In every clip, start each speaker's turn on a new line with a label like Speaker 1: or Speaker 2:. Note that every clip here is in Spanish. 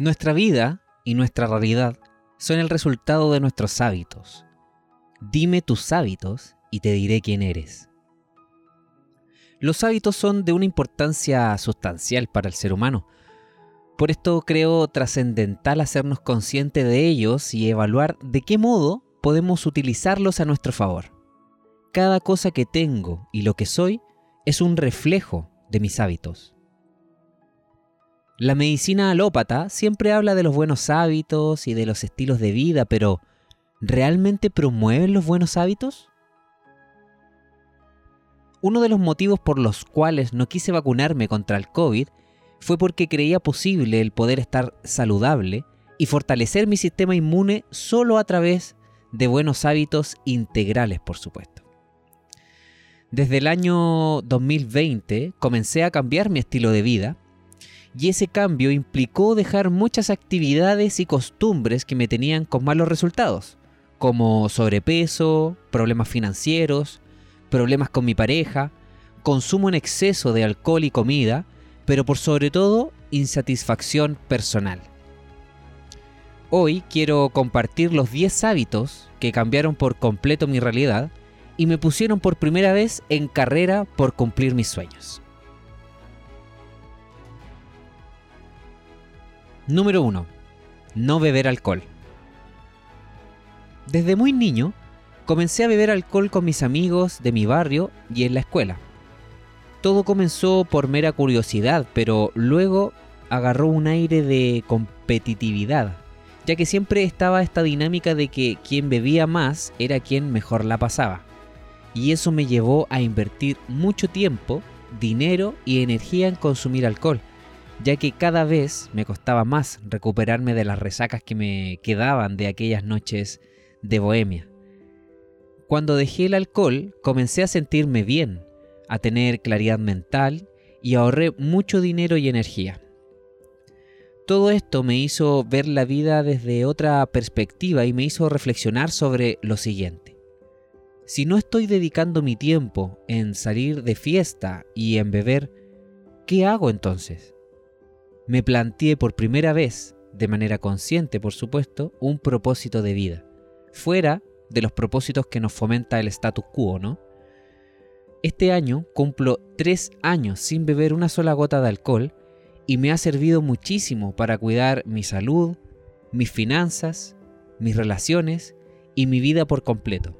Speaker 1: Nuestra vida y nuestra realidad son el resultado de nuestros hábitos. Dime tus hábitos y te diré quién eres. Los hábitos son de una importancia sustancial para el ser humano. Por esto creo trascendental hacernos conscientes de ellos y evaluar de qué modo podemos utilizarlos a nuestro favor. Cada cosa que tengo y lo que soy es un reflejo de mis hábitos. La medicina alópata siempre habla de los buenos hábitos y de los estilos de vida, pero ¿realmente promueven los buenos hábitos? Uno de los motivos por los cuales no quise vacunarme contra el COVID fue porque creía posible el poder estar saludable y fortalecer mi sistema inmune solo a través de buenos hábitos integrales, por supuesto. Desde el año 2020 comencé a cambiar mi estilo de vida y ese cambio implicó dejar muchas actividades y costumbres que me tenían con malos resultados, como sobrepeso, problemas financieros, problemas con mi pareja, consumo en exceso de alcohol y comida, pero por sobre todo insatisfacción personal. Hoy quiero compartir los 10 hábitos que cambiaron por completo mi realidad y me pusieron por primera vez en carrera por cumplir mis sueños. Número 1. No beber alcohol. Desde muy niño, comencé a beber alcohol con mis amigos de mi barrio y en la escuela. Todo comenzó por mera curiosidad, pero luego agarró un aire de competitividad, ya que siempre estaba esta dinámica de que quien bebía más era quien mejor la pasaba. Y eso me llevó a invertir mucho tiempo, dinero y energía en consumir alcohol, ya que cada vez me costaba más recuperarme de las resacas que me quedaban de aquellas noches de bohemia. Cuando dejé el alcohol, comencé a sentirme bien, a tener claridad mental y ahorré mucho dinero y energía. Todo esto me hizo ver la vida desde otra perspectiva y me hizo reflexionar sobre lo siguiente. Si no estoy dedicando mi tiempo en salir de fiesta y en beber, ¿qué hago entonces? Me planteé por primera vez, de manera consciente por supuesto, un propósito de vida, fuera de los propósitos que nos fomenta el status quo, ¿no? Este año cumplo tres años sin beber una sola gota de alcohol y me ha servido muchísimo para cuidar mi salud, mis finanzas, mis relaciones y mi vida por completo.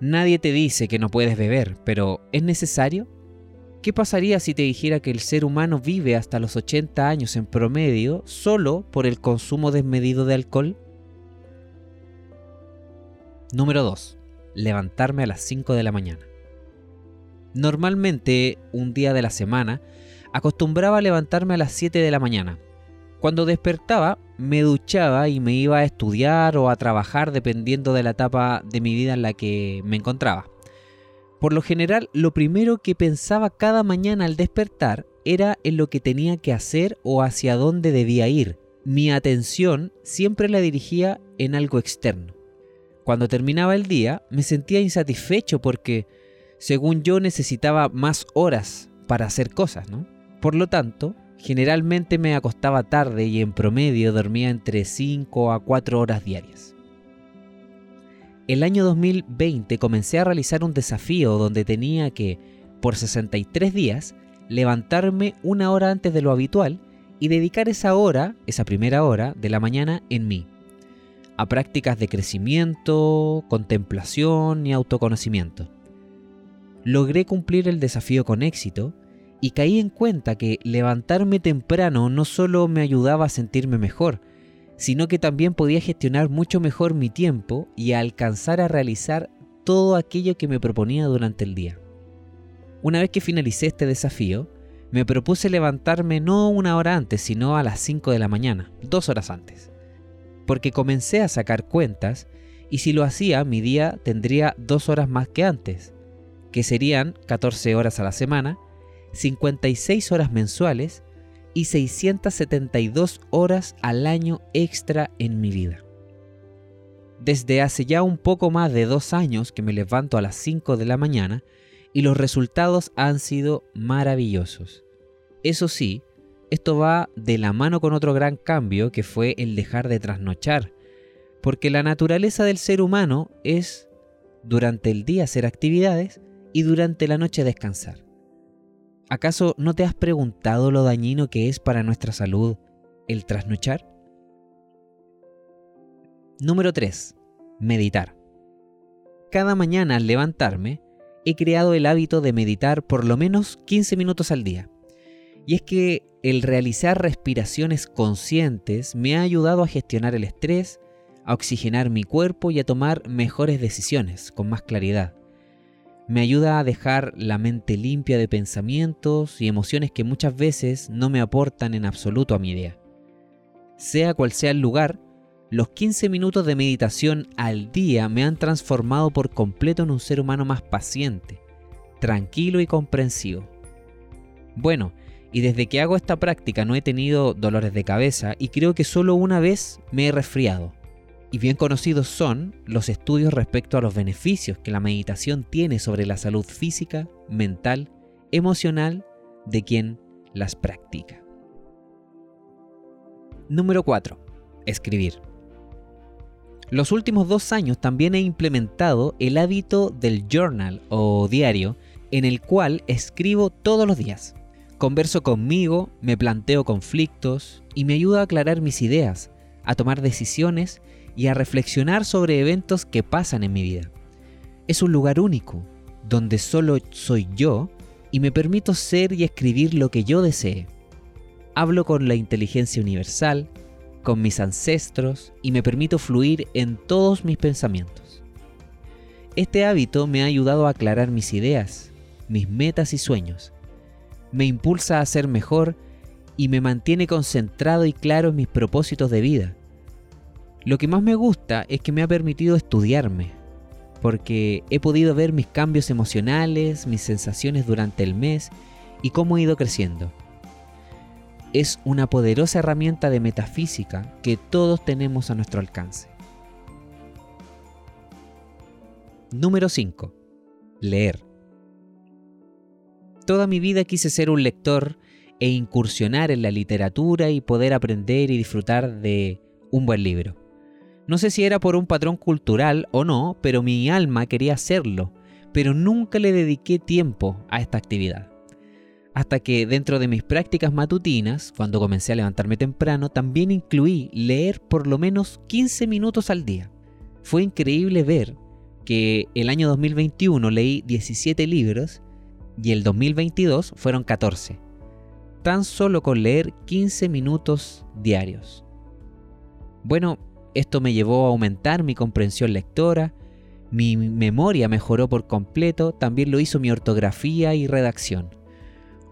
Speaker 1: Nadie te dice que no puedes beber, pero ¿es necesario? ¿Qué pasaría si te dijera que el ser humano vive hasta los 80 años en promedio solo por el consumo desmedido de alcohol? Número 2. Levantarme a las 5 de la mañana. Normalmente, un día de la semana, acostumbraba a levantarme a las 7 de la mañana. Cuando despertaba, me duchaba y me iba a estudiar o a trabajar dependiendo de la etapa de mi vida en la que me encontraba. Por lo general, lo primero que pensaba cada mañana al despertar era en lo que tenía que hacer o hacia dónde debía ir. Mi atención siempre la dirigía en algo externo. Cuando terminaba el día, me sentía insatisfecho porque, según yo, necesitaba más horas para hacer cosas, ¿no? Por lo tanto, generalmente me acostaba tarde y en promedio dormía entre 5 a 4 horas diarias. El año 2020 comencé a realizar un desafío donde tenía que, por 63 días, levantarme una hora antes de lo habitual y dedicar esa hora, esa primera hora de la mañana en mí, a prácticas de crecimiento, contemplación y autoconocimiento. Logré cumplir el desafío con éxito y caí en cuenta que levantarme temprano no solo me ayudaba a sentirme mejor, sino que también podía gestionar mucho mejor mi tiempo y alcanzar a realizar todo aquello que me proponía durante el día. Una vez que finalicé este desafío, me propuse levantarme no una hora antes, sino a las 5 de la mañana, dos horas antes. Porque comencé a sacar cuentas y si lo hacía mi día tendría dos horas más que antes, que serían 14 horas a la semana, 56 horas mensuales y 672 horas al año extra en mi vida. Desde hace ya un poco más de dos años que me levanto a las 5 de la mañana y los resultados han sido maravillosos. Eso sí, esto va de la mano con otro gran cambio que fue el dejar de trasnochar, porque la naturaleza del ser humano es durante el día hacer actividades y durante la noche descansar. ¿Acaso no te has preguntado lo dañino que es para nuestra salud el trasnochar? Número 3. Meditar. Cada mañana al levantarme, he creado el hábito de meditar por lo menos 15 minutos al día. Y es que el realizar respiraciones conscientes me ha ayudado a gestionar el estrés, a oxigenar mi cuerpo y a tomar mejores decisiones con más claridad. Me ayuda a dejar la mente limpia de pensamientos y emociones que muchas veces no me aportan en absoluto a mi idea. Sea cual sea el lugar, los 15 minutos de meditación al día me han transformado por completo en un ser humano más paciente, tranquilo y comprensivo. Bueno, y desde que hago esta práctica no he tenido dolores de cabeza y creo que solo una vez me he resfriado y bien conocidos son los estudios respecto a los beneficios que la meditación tiene sobre la salud física, mental, emocional de quien las practica. Número 4. Escribir. Los últimos dos años también he implementado el hábito del journal o diario en el cual escribo todos los días. Converso conmigo, me planteo conflictos y me ayuda a aclarar mis ideas, a tomar decisiones y a reflexionar sobre eventos que pasan en mi vida. Es un lugar único, donde solo soy yo y me permito ser y escribir lo que yo desee. Hablo con la inteligencia universal, con mis ancestros y me permito fluir en todos mis pensamientos. Este hábito me ha ayudado a aclarar mis ideas, mis metas y sueños. Me impulsa a ser mejor y me mantiene concentrado y claro en mis propósitos de vida lo que más me gusta es que me ha permitido estudiarme, porque he podido ver mis cambios emocionales, mis sensaciones durante el mes y cómo he ido creciendo. Es una poderosa herramienta de metafísica que todos tenemos a nuestro alcance. Número 5. Leer. Toda mi vida quise ser un lector e incursionar en la literatura y poder aprender y disfrutar de un buen libro. No sé si era por un patrón cultural o no, pero mi alma quería hacerlo, pero nunca le dediqué tiempo a esta actividad. Hasta que dentro de mis prácticas matutinas, cuando comencé a levantarme temprano, también incluí leer por lo menos 15 minutos al día. Fue increíble ver que el año 2021 leí 17 libros y el 2022 fueron 14. Tan solo con leer 15 minutos diarios. Bueno, esto me llevó a aumentar mi comprensión lectora, mi memoria mejoró por completo, también lo hizo mi ortografía y redacción.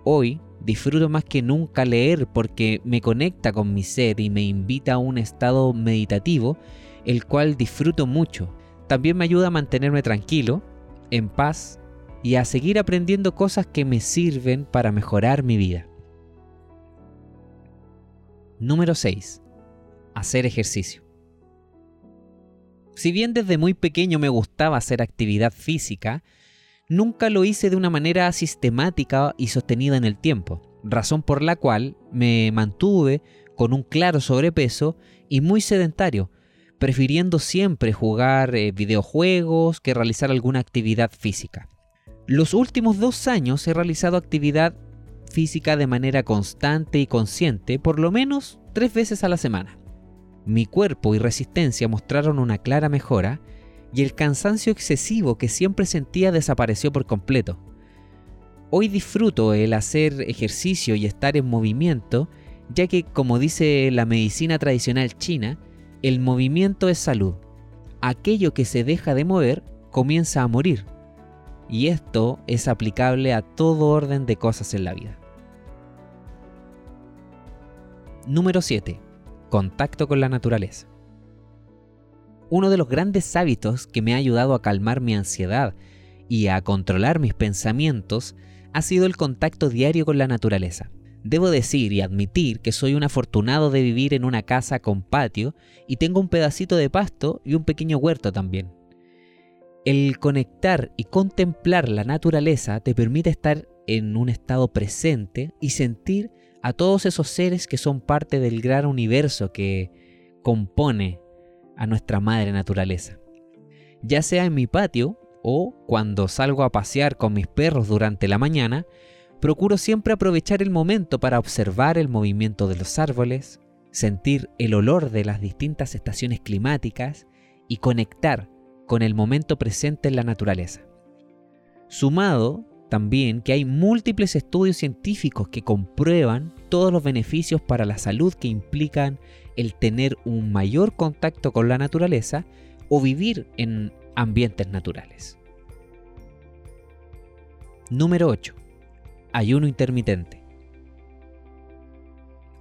Speaker 1: Hoy disfruto más que nunca leer porque me conecta con mi ser y me invita a un estado meditativo, el cual disfruto mucho. También me ayuda a mantenerme tranquilo, en paz y a seguir aprendiendo cosas que me sirven para mejorar mi vida. Número 6. Hacer ejercicio. Si bien desde muy pequeño me gustaba hacer actividad física, nunca lo hice de una manera sistemática y sostenida en el tiempo, razón por la cual me mantuve con un claro sobrepeso y muy sedentario, prefiriendo siempre jugar eh, videojuegos que realizar alguna actividad física. Los últimos dos años he realizado actividad física de manera constante y consciente, por lo menos tres veces a la semana. Mi cuerpo y resistencia mostraron una clara mejora y el cansancio excesivo que siempre sentía desapareció por completo. Hoy disfruto el hacer ejercicio y estar en movimiento, ya que, como dice la medicina tradicional china, el movimiento es salud. Aquello que se deja de mover comienza a morir. Y esto es aplicable a todo orden de cosas en la vida. Número 7 contacto con la naturaleza. Uno de los grandes hábitos que me ha ayudado a calmar mi ansiedad y a controlar mis pensamientos ha sido el contacto diario con la naturaleza. Debo decir y admitir que soy un afortunado de vivir en una casa con patio y tengo un pedacito de pasto y un pequeño huerto también. El conectar y contemplar la naturaleza te permite estar en un estado presente y sentir a todos esos seres que son parte del gran universo que compone a nuestra madre naturaleza. Ya sea en mi patio o cuando salgo a pasear con mis perros durante la mañana, procuro siempre aprovechar el momento para observar el movimiento de los árboles, sentir el olor de las distintas estaciones climáticas y conectar con el momento presente en la naturaleza. Sumado también que hay múltiples estudios científicos que comprueban todos los beneficios para la salud que implican el tener un mayor contacto con la naturaleza o vivir en ambientes naturales. Número 8. Ayuno intermitente.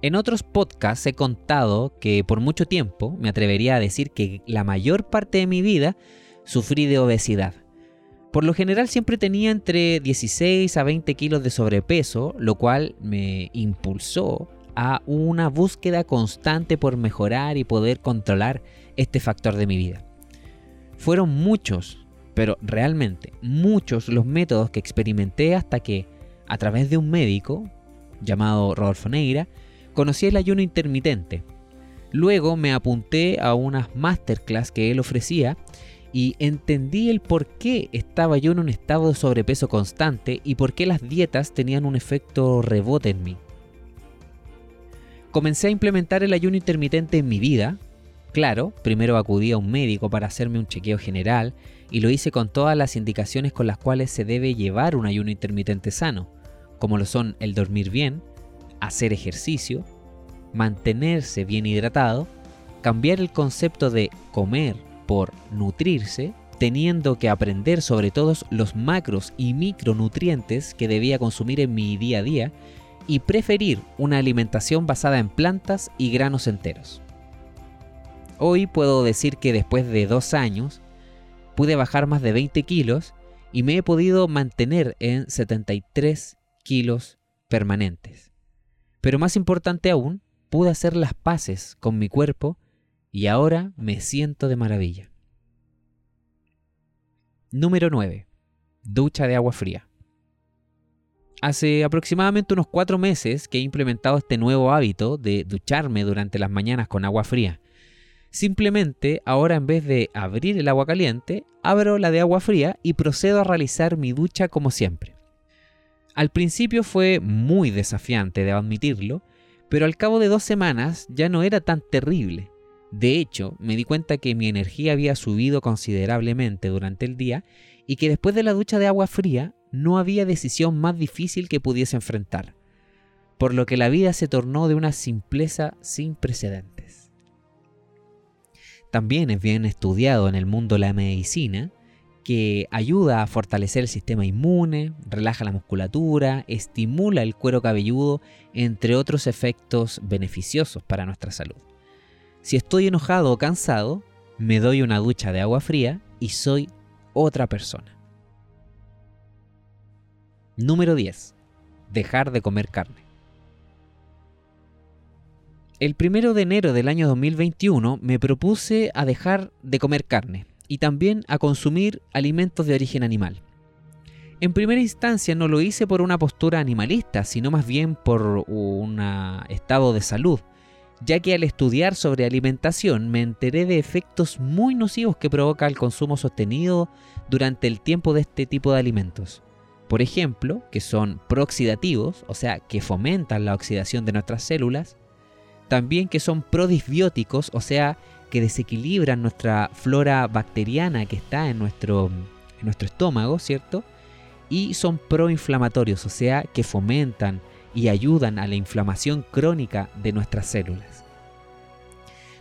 Speaker 1: En otros podcasts he contado que por mucho tiempo, me atrevería a decir que la mayor parte de mi vida, sufrí de obesidad. Por lo general siempre tenía entre 16 a 20 kilos de sobrepeso, lo cual me impulsó a una búsqueda constante por mejorar y poder controlar este factor de mi vida. Fueron muchos, pero realmente muchos los métodos que experimenté hasta que, a través de un médico llamado Rodolfo Neira, conocí el ayuno intermitente. Luego me apunté a unas masterclass que él ofrecía y entendí el por qué estaba yo en un estado de sobrepeso constante y por qué las dietas tenían un efecto rebote en mí. Comencé a implementar el ayuno intermitente en mi vida. Claro, primero acudí a un médico para hacerme un chequeo general y lo hice con todas las indicaciones con las cuales se debe llevar un ayuno intermitente sano, como lo son el dormir bien, hacer ejercicio, mantenerse bien hidratado, cambiar el concepto de comer por nutrirse, teniendo que aprender sobre todos los macros y micronutrientes que debía consumir en mi día a día y preferir una alimentación basada en plantas y granos enteros. Hoy puedo decir que después de dos años pude bajar más de 20 kilos y me he podido mantener en 73 kilos permanentes. Pero más importante aún, pude hacer las paces con mi cuerpo y ahora me siento de maravilla. Número 9. Ducha de agua fría. Hace aproximadamente unos cuatro meses que he implementado este nuevo hábito de ducharme durante las mañanas con agua fría. Simplemente ahora en vez de abrir el agua caliente, abro la de agua fría y procedo a realizar mi ducha como siempre. Al principio fue muy desafiante, de admitirlo, pero al cabo de dos semanas ya no era tan terrible. De hecho, me di cuenta que mi energía había subido considerablemente durante el día y que después de la ducha de agua fría no había decisión más difícil que pudiese enfrentar, por lo que la vida se tornó de una simpleza sin precedentes. También es bien estudiado en el mundo la medicina que ayuda a fortalecer el sistema inmune, relaja la musculatura, estimula el cuero cabelludo, entre otros efectos beneficiosos para nuestra salud. Si estoy enojado o cansado, me doy una ducha de agua fría y soy otra persona. Número 10. Dejar de comer carne. El primero de enero del año 2021 me propuse a dejar de comer carne y también a consumir alimentos de origen animal. En primera instancia no lo hice por una postura animalista, sino más bien por un estado de salud, ya que al estudiar sobre alimentación me enteré de efectos muy nocivos que provoca el consumo sostenido durante el tiempo de este tipo de alimentos por ejemplo, que son prooxidativos, o sea, que fomentan la oxidación de nuestras células, también que son prodisbióticos, o sea, que desequilibran nuestra flora bacteriana que está en nuestro, estómago, ¿cierto? Y son proinflamatorios, o sea, que fomentan y ayudan a la inflamación crónica de nuestras células.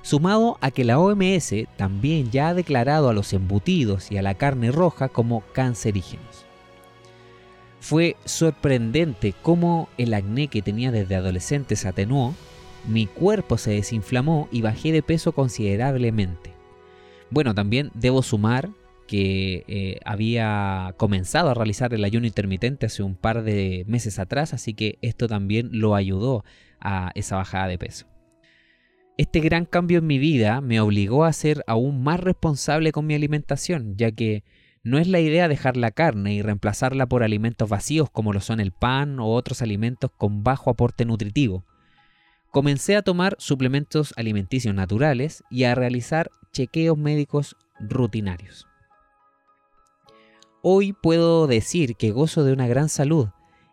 Speaker 1: Sumado a que la OMS también ya ha declarado a los embutidos y a la carne roja como cancerígenos. Fue sorprendente cómo el acné que tenía desde adolescente se atenuó, mi cuerpo se desinflamó y bajé de peso considerablemente. Bueno, también debo sumar que eh, había comenzado a realizar el ayuno intermitente hace un par de meses atrás, así que esto también lo ayudó a esa bajada de peso. Este gran cambio en mi vida me obligó a ser aún más responsable con mi alimentación, ya que No es la idea dejar la carne y reemplazarla por alimentos vacíos como lo son el pan o otros alimentos con bajo aporte nutritivo. Comencé a tomar suplementos alimenticios naturales y a realizar chequeos médicos rutinarios. Hoy puedo decir que gozo de una gran salud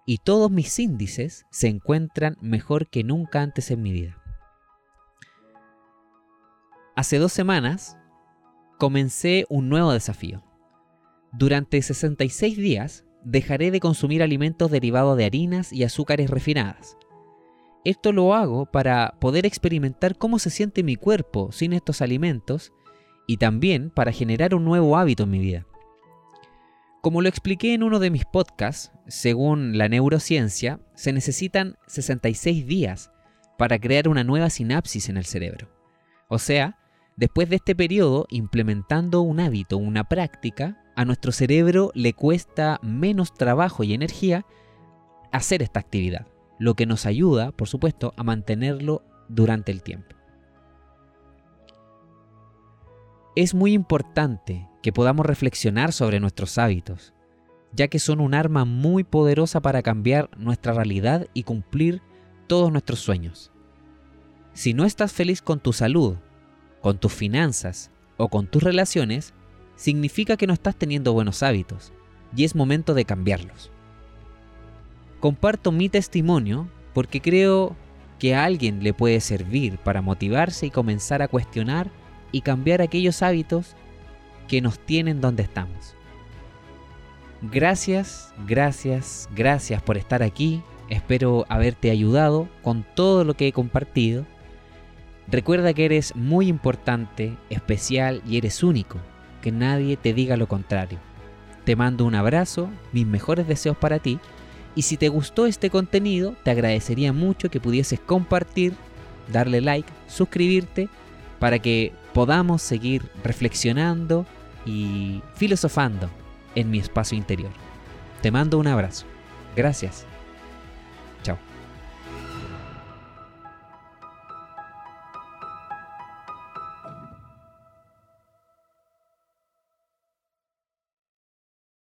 Speaker 1: y todos mis índices se encuentran mejor que nunca antes en mi vida. Hace dos semanas comencé un nuevo desafío. Durante 66 días dejaré de consumir alimentos derivados de harinas y azúcares refinadas. Esto lo hago para poder experimentar cómo se siente mi cuerpo sin estos alimentos y también para generar un nuevo hábito en mi vida. Como lo expliqué en uno de mis podcasts, según la neurociencia, se necesitan 66 días para crear una nueva sinapsis en el cerebro. O sea, Después de este periodo, implementando un hábito, una práctica, a nuestro cerebro le cuesta menos trabajo y energía hacer esta actividad, lo que nos ayuda, por supuesto, a mantenerlo durante el tiempo. Es muy importante que podamos reflexionar sobre nuestros hábitos, ya que son un arma muy poderosa para cambiar nuestra realidad y cumplir todos nuestros sueños. Si no estás feliz con tu salud, con tus finanzas o con tus relaciones, significa que no estás teniendo buenos hábitos y es momento de cambiarlos. Comparto mi testimonio porque creo que a alguien le puede servir para motivarse y comenzar a cuestionar y cambiar aquellos hábitos que nos tienen donde estamos. Gracias, gracias, gracias por estar aquí. Espero haberte ayudado con todo lo que he compartido Recuerda que eres muy importante, especial y eres único, que nadie te diga lo contrario. Te mando un abrazo, mis mejores deseos para ti, y si te gustó este contenido, te agradecería mucho que pudieses compartir, darle like, suscribirte, para que podamos seguir reflexionando y filosofando en mi espacio interior. Te mando un abrazo. Gracias.